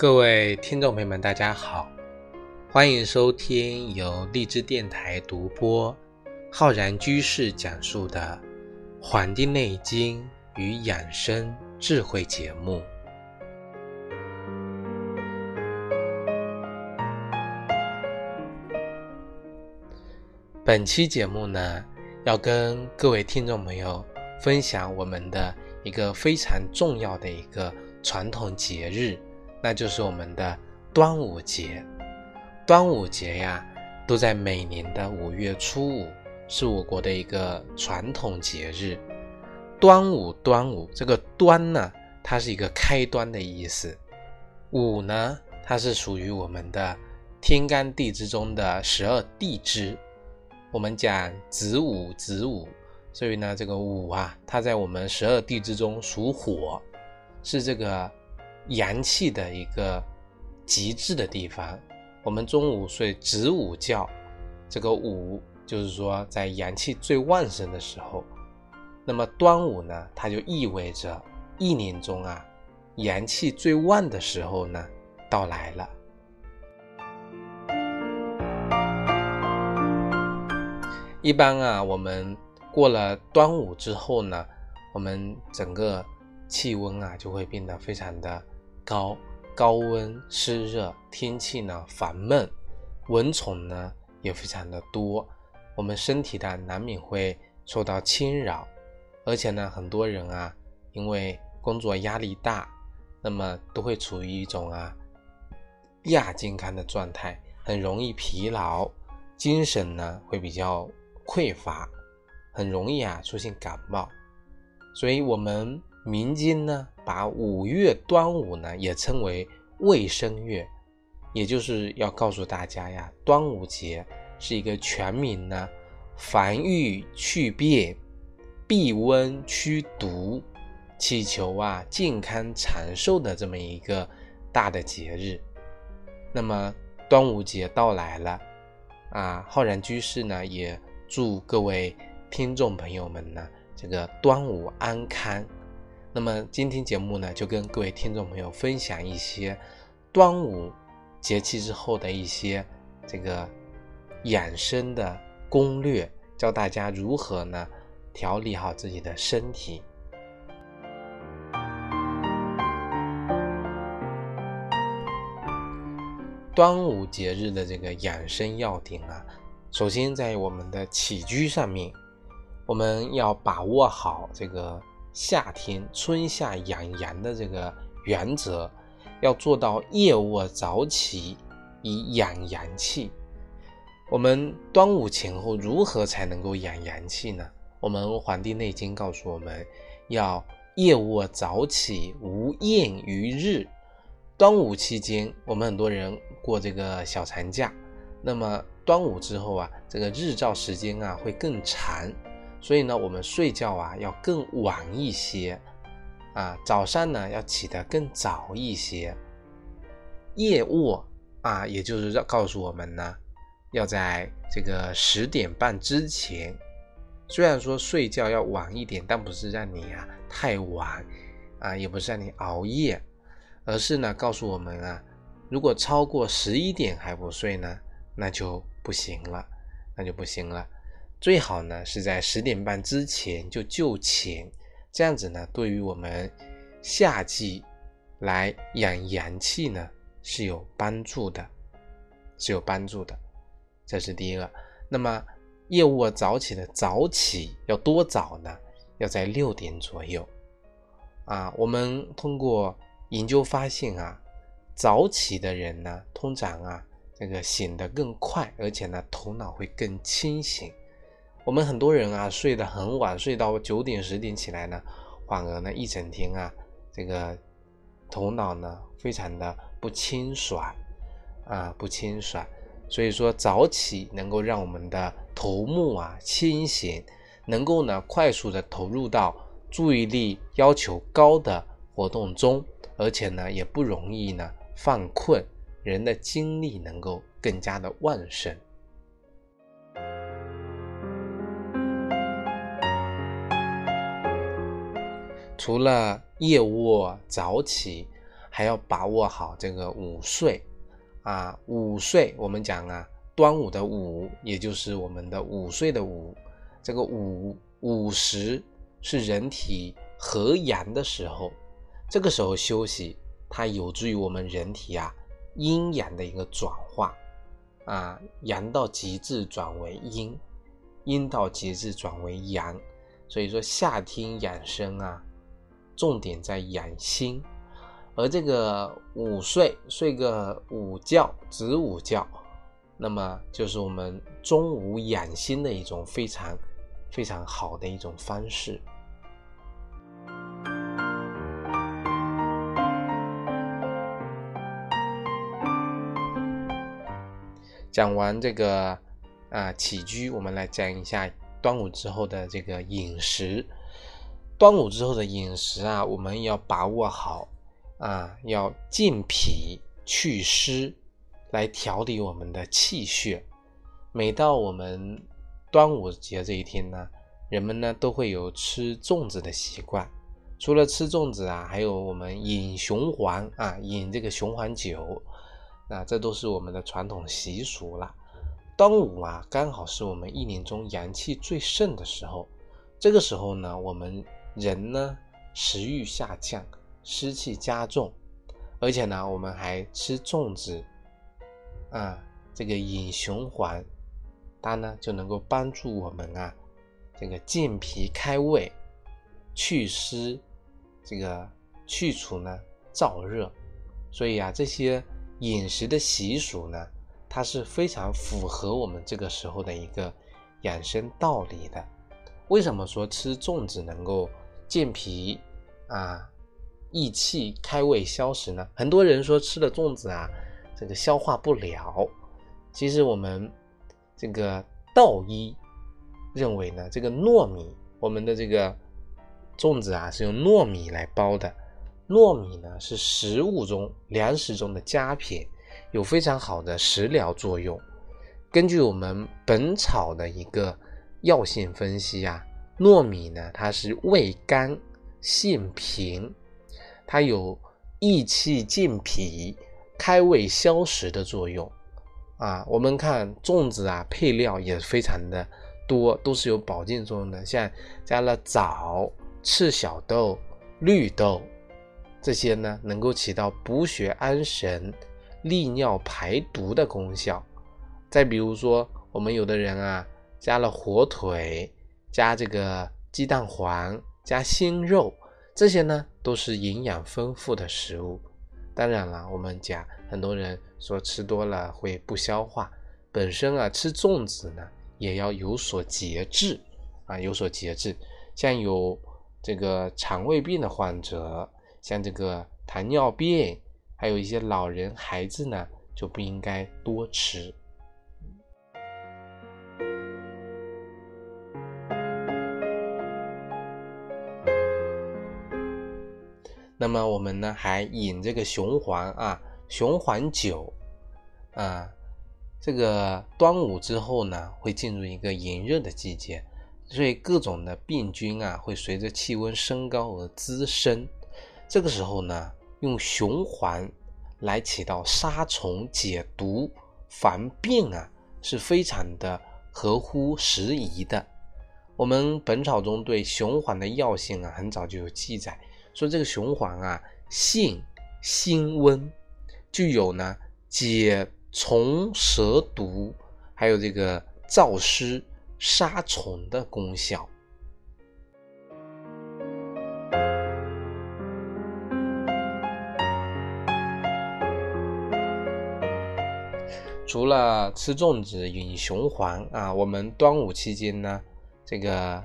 各位听众朋友们，大家好，欢迎收听由荔枝电台独播、浩然居士讲述的《黄帝内经与养生智慧》节目。本期节目呢，要跟各位听众朋友分享我们的一个非常重要的一个传统节日。那就是我们的端午节。端午节呀，都在每年的五月初五，是我国的一个传统节日。端午，端午，这个“端”呢，它是一个开端的意思；“午”呢，它是属于我们的天干地支中的十二地支。我们讲子午，子午，所以呢，这个“午”啊，它在我们十二地支中属火，是这个。阳气的一个极致的地方，我们中午睡子午觉，这个午就是说在阳气最旺盛的时候。那么端午呢，它就意味着一年中啊阳气最旺的时候呢到来了。一般啊，我们过了端午之后呢，我们整个气温啊就会变得非常的。高高温湿热，天气呢烦闷，蚊虫呢也非常的多，我们身体呢难免会受到侵扰，而且呢很多人啊因为工作压力大，那么都会处于一种啊亚健康的状态，很容易疲劳，精神呢会比较匮乏，很容易啊出现感冒，所以我们。民间呢，把五月端午呢也称为卫生月，也就是要告诉大家呀，端午节是一个全民呢防御祛变、避瘟驱毒、祈求啊健康长寿的这么一个大的节日。那么端午节到来了啊，浩然居士呢也祝各位听众朋友们呢这个端午安康。那么今天节目呢，就跟各位听众朋友分享一些端午节气之后的一些这个养生的攻略，教大家如何呢调理好自己的身体。端午节日的这个养生要点啊，首先在我们的起居上面，我们要把握好这个。夏天春夏养阳的这个原则，要做到夜卧早起以养阳气。我们端午前后如何才能够养阳气呢？我们《黄帝内经》告诉我们要夜卧早起，无厌于日。端午期间，我们很多人过这个小长假，那么端午之后啊，这个日照时间啊会更长。所以呢，我们睡觉啊要更晚一些，啊，早上呢要起得更早一些。夜卧啊，也就是要告诉我们呢，要在这个十点半之前。虽然说睡觉要晚一点，但不是让你啊太晚，啊，也不是让你熬夜，而是呢告诉我们啊，如果超过十一点还不睡呢，那就不行了，那就不行了。最好呢是在十点半之前就就寝，这样子呢对于我们夏季来养阳气呢是有帮助的，是有帮助的。这是第一个。那么夜卧早起的早起要多早呢？要在六点左右。啊，我们通过研究发现啊，早起的人呢通常啊这个醒得更快，而且呢头脑会更清醒。我们很多人啊，睡得很晚，睡到九点十点起来呢，反而呢一整天啊，这个头脑呢非常的不清爽啊，不清爽。所以说早起能够让我们的头目啊清醒，能够呢快速的投入到注意力要求高的活动中，而且呢也不容易呢犯困，人的精力能够更加的旺盛。除了夜卧早起，还要把握好这个午睡啊。午睡我们讲啊，端午的午，也就是我们的午睡的午，这个午午时是人体合阳的时候，这个时候休息，它有助于我们人体啊阴阳的一个转化啊，阳到极致转为阴，阴到极致转为阳。所以说夏天养生啊，重点在养心，而这个午睡睡个午觉子午觉，那么就是我们中午养心的一种非常非常好的一种方式。讲完这个啊起居，我们来讲一下。端午之后的这个饮食，端午之后的饮食啊，我们要把握好啊，要健脾祛湿，来调理我们的气血。每到我们端午节这一天呢，人们呢都会有吃粽子的习惯。除了吃粽子啊，还有我们饮雄黄啊，饮这个雄黄酒，那这都是我们的传统习俗了。端午啊，刚好是我们一年中阳气最盛的时候。这个时候呢，我们人呢食欲下降，湿气加重，而且呢，我们还吃粽子啊，这个饮雄黄，它呢就能够帮助我们啊，这个健脾开胃、祛湿，这个去除呢燥热。所以啊，这些饮食的习俗呢。它是非常符合我们这个时候的一个养生道理的。为什么说吃粽子能够健脾啊、益气、开胃、消食呢？很多人说吃了粽子啊，这个消化不了。其实我们这个道医认为呢，这个糯米，我们的这个粽子啊是用糯米来包的。糯米呢是食物中粮食中的佳品。有非常好的食疗作用。根据我们《本草》的一个药性分析啊，糯米呢，它是味甘性平，它有益气健脾、开胃消食的作用啊。我们看粽子啊，配料也非常的多，都是有保健作用的，像加了枣、赤小豆、绿豆这些呢，能够起到补血安神。利尿排毒的功效，再比如说，我们有的人啊，加了火腿，加这个鸡蛋黄，加鲜肉，这些呢都是营养丰富的食物。当然了，我们讲很多人说吃多了会不消化，本身啊吃粽子呢也要有所节制啊，有所节制。像有这个肠胃病的患者，像这个糖尿病。还有一些老人、孩子呢，就不应该多吃。那么我们呢，还饮这个雄黄啊，雄黄酒啊。这个端午之后呢，会进入一个炎热的季节，所以各种的病菌啊，会随着气温升高而滋生。这个时候呢。用雄黄来起到杀虫解毒防病啊，是非常的合乎时宜的。我们《本草》中对雄黄的药性啊，很早就有记载，说这个雄黄啊，性辛温，具有呢解虫蛇毒，还有这个燥湿杀虫的功效。除了吃粽子、饮雄黄啊，我们端午期间呢，这个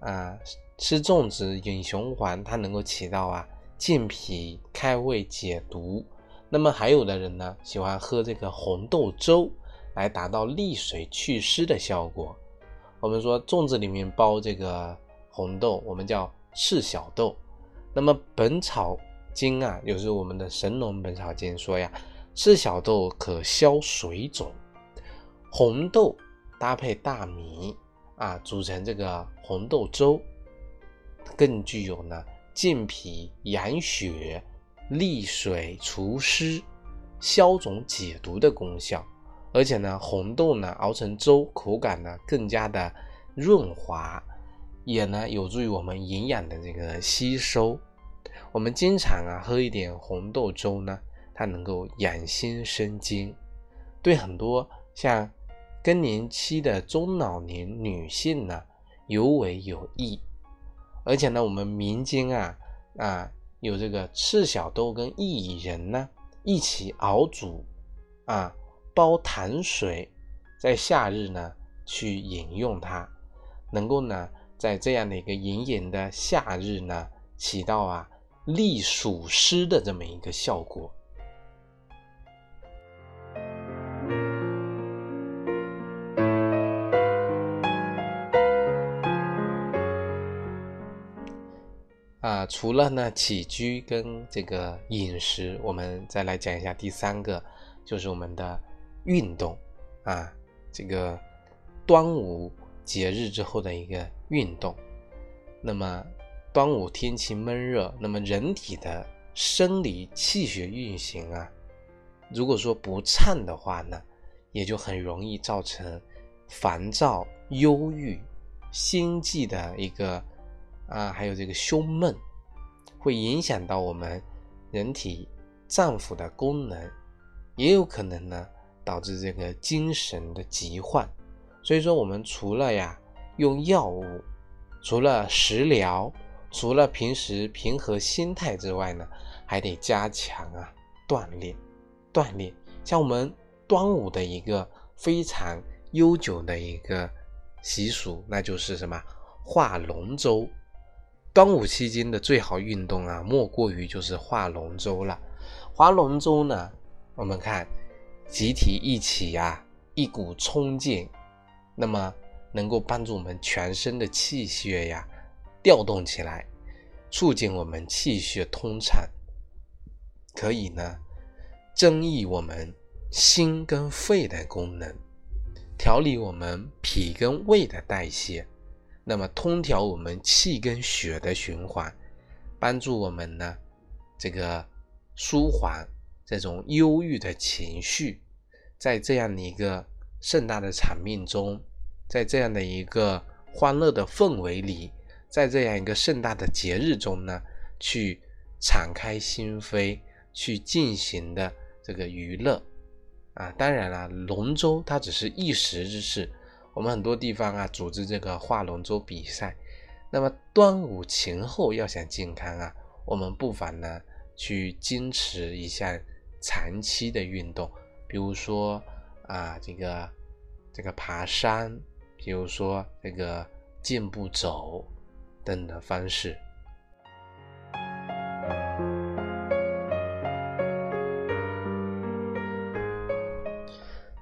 啊吃粽子、饮雄黄，它能够起到啊健脾、开胃、解毒。那么还有的人呢，喜欢喝这个红豆粥，来达到利水祛湿的效果。我们说粽子里面包这个红豆，我们叫赤小豆。那么《本草经》啊，就是我们的《神农本草经》说呀。赤小豆可消水肿，红豆搭配大米啊，煮成这个红豆粥，更具有呢健脾养血、利水除湿、消肿解毒的功效。而且呢，红豆呢熬成粥，口感呢更加的润滑，也呢有助于我们营养的这个吸收。我们经常啊喝一点红豆粥呢，它能够养心生津，对很多像更年期的中老年女性呢尤为有益。而且呢，我们民间啊啊有这个赤小豆跟薏苡仁呢一起熬煮啊，煲糖水，在夏日呢去饮用它，能够呢在这样的一个炎炎的夏日呢起到啊利暑湿的这么一个效果。啊，除了呢起居跟这个饮食，我们再来讲一下第三个，就是我们的运动啊。这个端午节日之后的一个运动，那么端午天气闷热，那么人体的生理气血运行啊，如果说不畅的话呢，也就很容易造成烦躁、忧郁、心悸的一个。啊，还有这个胸闷，会影响到我们人体脏腑的功能，也有可能呢导致这个精神的疾患。所以说，我们除了呀用药物，除了食疗，除了平时平和心态之外呢，还得加强啊锻炼，锻炼。像我们端午的一个非常悠久的一个习俗，那就是什么划龙舟。端午期间的最好运动啊，莫过于就是划龙舟了。划龙舟呢，我们看集体一起呀，一股冲劲，那么能够帮助我们全身的气血呀调动起来，促进我们气血通畅，可以呢增益我们心跟肺的功能，调理我们脾跟胃的代谢。那么，通调我们气跟血的循环，帮助我们呢，这个舒缓这种忧郁的情绪，在这样的一个盛大的场面中，在这样的一个欢乐的氛围里，在这样一个盛大的节日中呢，去敞开心扉，去进行的这个娱乐啊。当然了，龙舟它只是一时之事。我们很多地方啊，组织这个划龙舟比赛。那么端午前后要想健康啊，我们不妨呢去坚持一项长期的运动，比如说啊这个这个爬山，比如说这个健步走等的方式。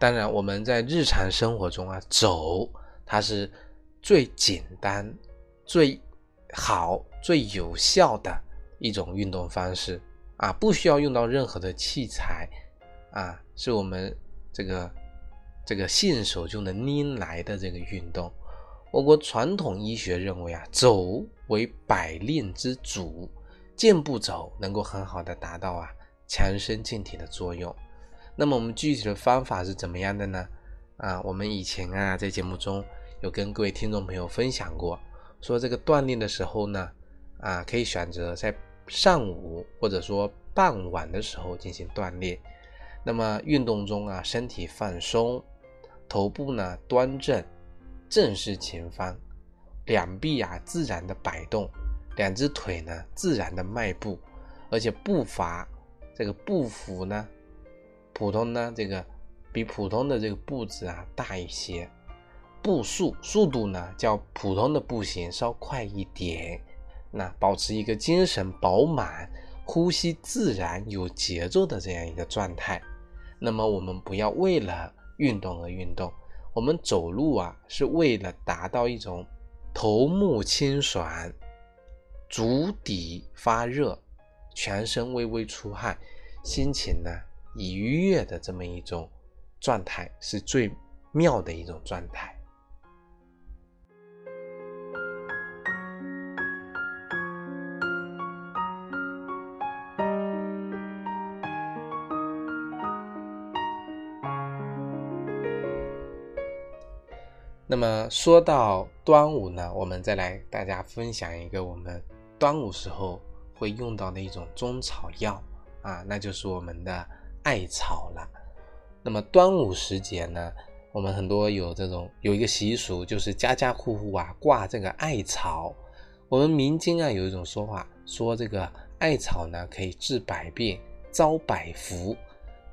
当然，我们在日常生活中啊，走它是最简单、最好、最有效的一种运动方式啊，不需要用到任何的器材啊，是我们这个这个信手就能拎来的这个运动。我国传统医学认为啊，走为百练之祖，健步走能够很好的达到啊强身健体的作用。那么我们具体的方法是怎么样的呢？啊，我们以前啊在节目中有跟各位听众朋友分享过，说这个锻炼的时候呢，啊可以选择在上午或者说傍晚的时候进行锻炼。那么运动中啊，身体放松，头部呢端正，正视前方，两臂啊自然的摆动，两只腿呢自然的迈步，而且步伐这个步幅呢。普通呢，这个比普通的这个步子啊大一些，步速速度呢较普通的步行稍快一点。那保持一个精神饱满、呼吸自然、有节奏的这样一个状态。那么我们不要为了运动而运动，我们走路啊是为了达到一种头目清爽、足底发热、全身微微出汗、心情呢。愉悦的这么一种状态是最妙的一种状态。那么说到端午呢我们再来大家分享一个我们端午时候会用到的一种中草药啊那就是我们的艾草了。那么端午时节呢，我们很多有这种有一个习俗，就是家家户户啊挂这个艾草。我们民间啊有一种说法，说这个艾草呢可以治百病、招百福。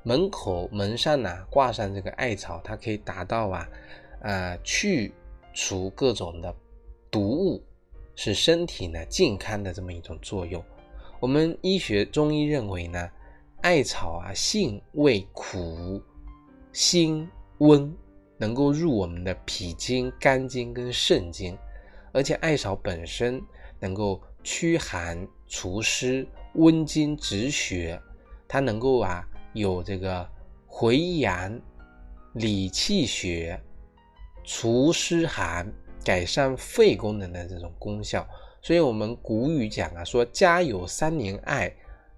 门口门上呢挂上这个艾草，它可以达到啊。啊，去除各种的毒物，使身体呢健康的这么一种作用。我们医学中医认为呢，艾草啊性味苦，辛温，能够入我们的脾经、肝经跟肾经，而且艾草本身能够驱寒除湿、温经止血，它能够啊有这个回阳、理气血。除湿寒、改善肺功能的这种功效，所以我们古语讲啊，说家有三年艾，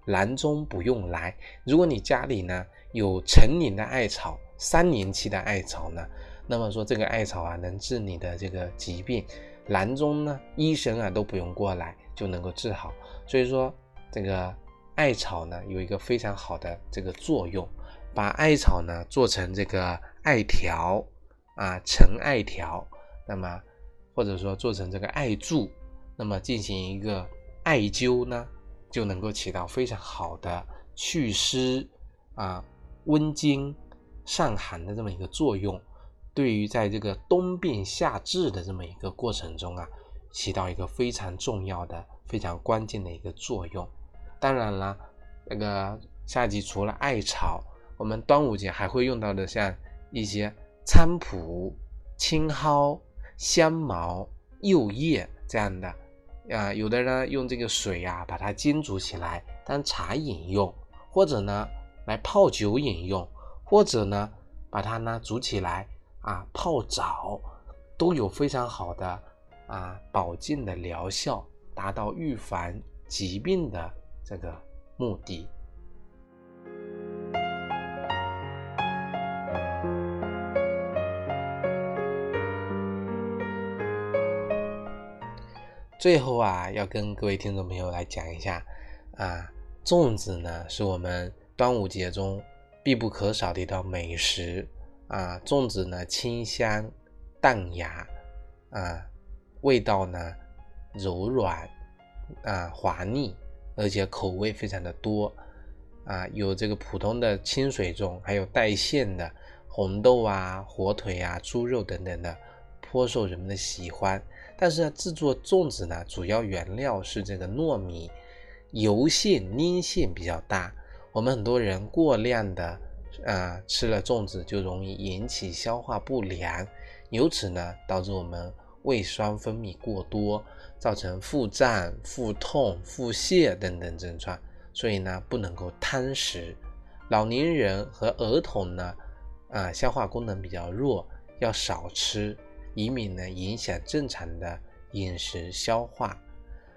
郎中不用来。如果你家里呢有成年的艾草，三年期的艾草呢，那么说这个艾草啊能治你的这个疾病，郎中呢医生啊都不用过来就能够治好。所以说这个艾草呢有一个非常好的这个作用，把艾草呢做成这个艾条。啊，陈艾条，那么或者说做成这个艾柱，那么进行一个艾灸呢，就能够起到非常好的祛湿啊、温经、散寒的这么一个作用。对于在这个冬病夏治的这么一个过程中啊，起到一个非常重要的、非常关键的一个作用。当然了，那个夏季除了艾草，我们端午节还会用到的像一些。菖蒲、青蒿、香茅、柚叶这样的，啊，有的人用这个水啊，把它煎煮起来当茶饮用，或者呢来泡酒饮用，或者呢把它呢煮起来啊泡澡，都有非常好的啊保健的疗效，达到预防疾病的这个目的。最后啊，要跟各位听众朋友来讲一下啊，粽子呢是我们端午节中必不可少的一道美食啊。粽子呢清香淡雅啊，味道呢柔软啊滑腻，而且口味非常的多啊，有这个普通的清水粽，还有带馅的红豆啊、火腿啊、猪肉等等的，颇受人们的喜欢。但是呢，制作粽子呢，主要原料是这个糯米，油性粘性比较大。我们很多人过量的啊吃了粽子，就容易引起消化不良，由此呢导致我们胃酸分泌过多，造成腹胀、腹痛、腹泻等等症状。所以呢，不能够贪食。老年人和儿童呢，啊消化功能比较弱，要少吃。以免呢影响正常的饮食消化。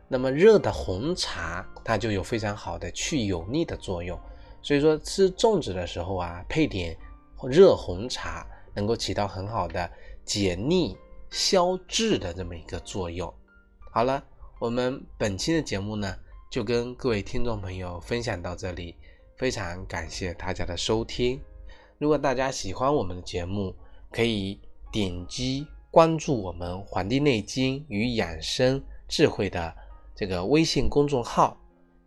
那么热的红茶，它就有非常好的去油腻的作用。所以说吃粽子的时候啊，配点热红茶，能够起到很好的解腻消滞的这么一个作用。好了，我们本期的节目呢，就跟各位听众朋友分享到这里，非常感谢大家的收听。如果大家喜欢我们的节目，可以点击。关注我们《黄帝内经与养生智慧》的这个微信公众号、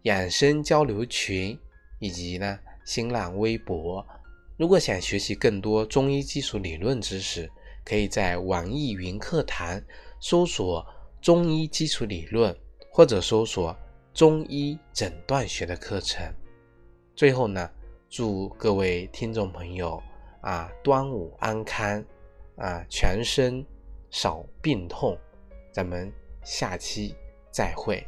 养生交流群以及呢新浪微博。如果想学习更多中医基础理论知识，可以在网易云课堂搜索“中医基础理论”或者搜索“中医诊断学”的课程。最后呢，祝各位听众朋友啊端午安康啊全身。少病痛，咱们下期再会。